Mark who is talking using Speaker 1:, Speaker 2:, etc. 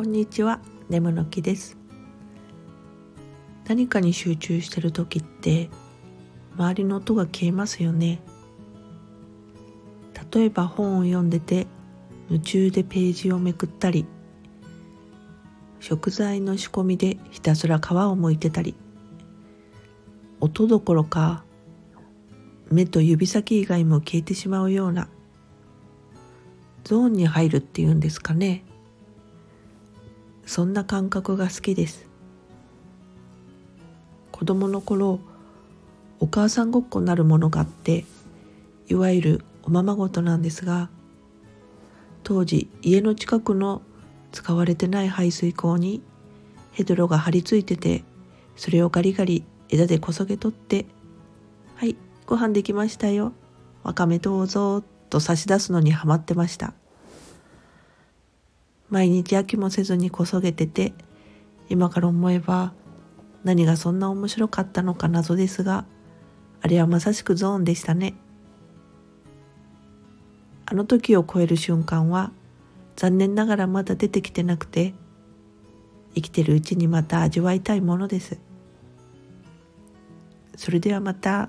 Speaker 1: こんにちは、ネムの木です。何かに集中してる時って周りの音が消えますよね。例えば本を読んでて夢中でページをめくったり食材の仕込みでひたすら皮を剥いてたり音どころか目と指先以外も消えてしまうようなゾーンに入るっていうんですかね。そんな感覚が好きです。子供の頃お母さんごっこなるものがあっていわゆるおままごとなんですが当時家の近くの使われてない排水口にヘドロが張り付いててそれをガリガリ枝でこそげ取って「はいご飯できましたよ。わかめどうぞ」と差し出すのにハマってました。毎日飽きもせずにこそげてて今から思えば何がそんな面白かったのか謎ですがあれはまさしくゾーンでしたねあの時を超える瞬間は残念ながらまだ出てきてなくて生きてるうちにまた味わいたいものですそれではまた。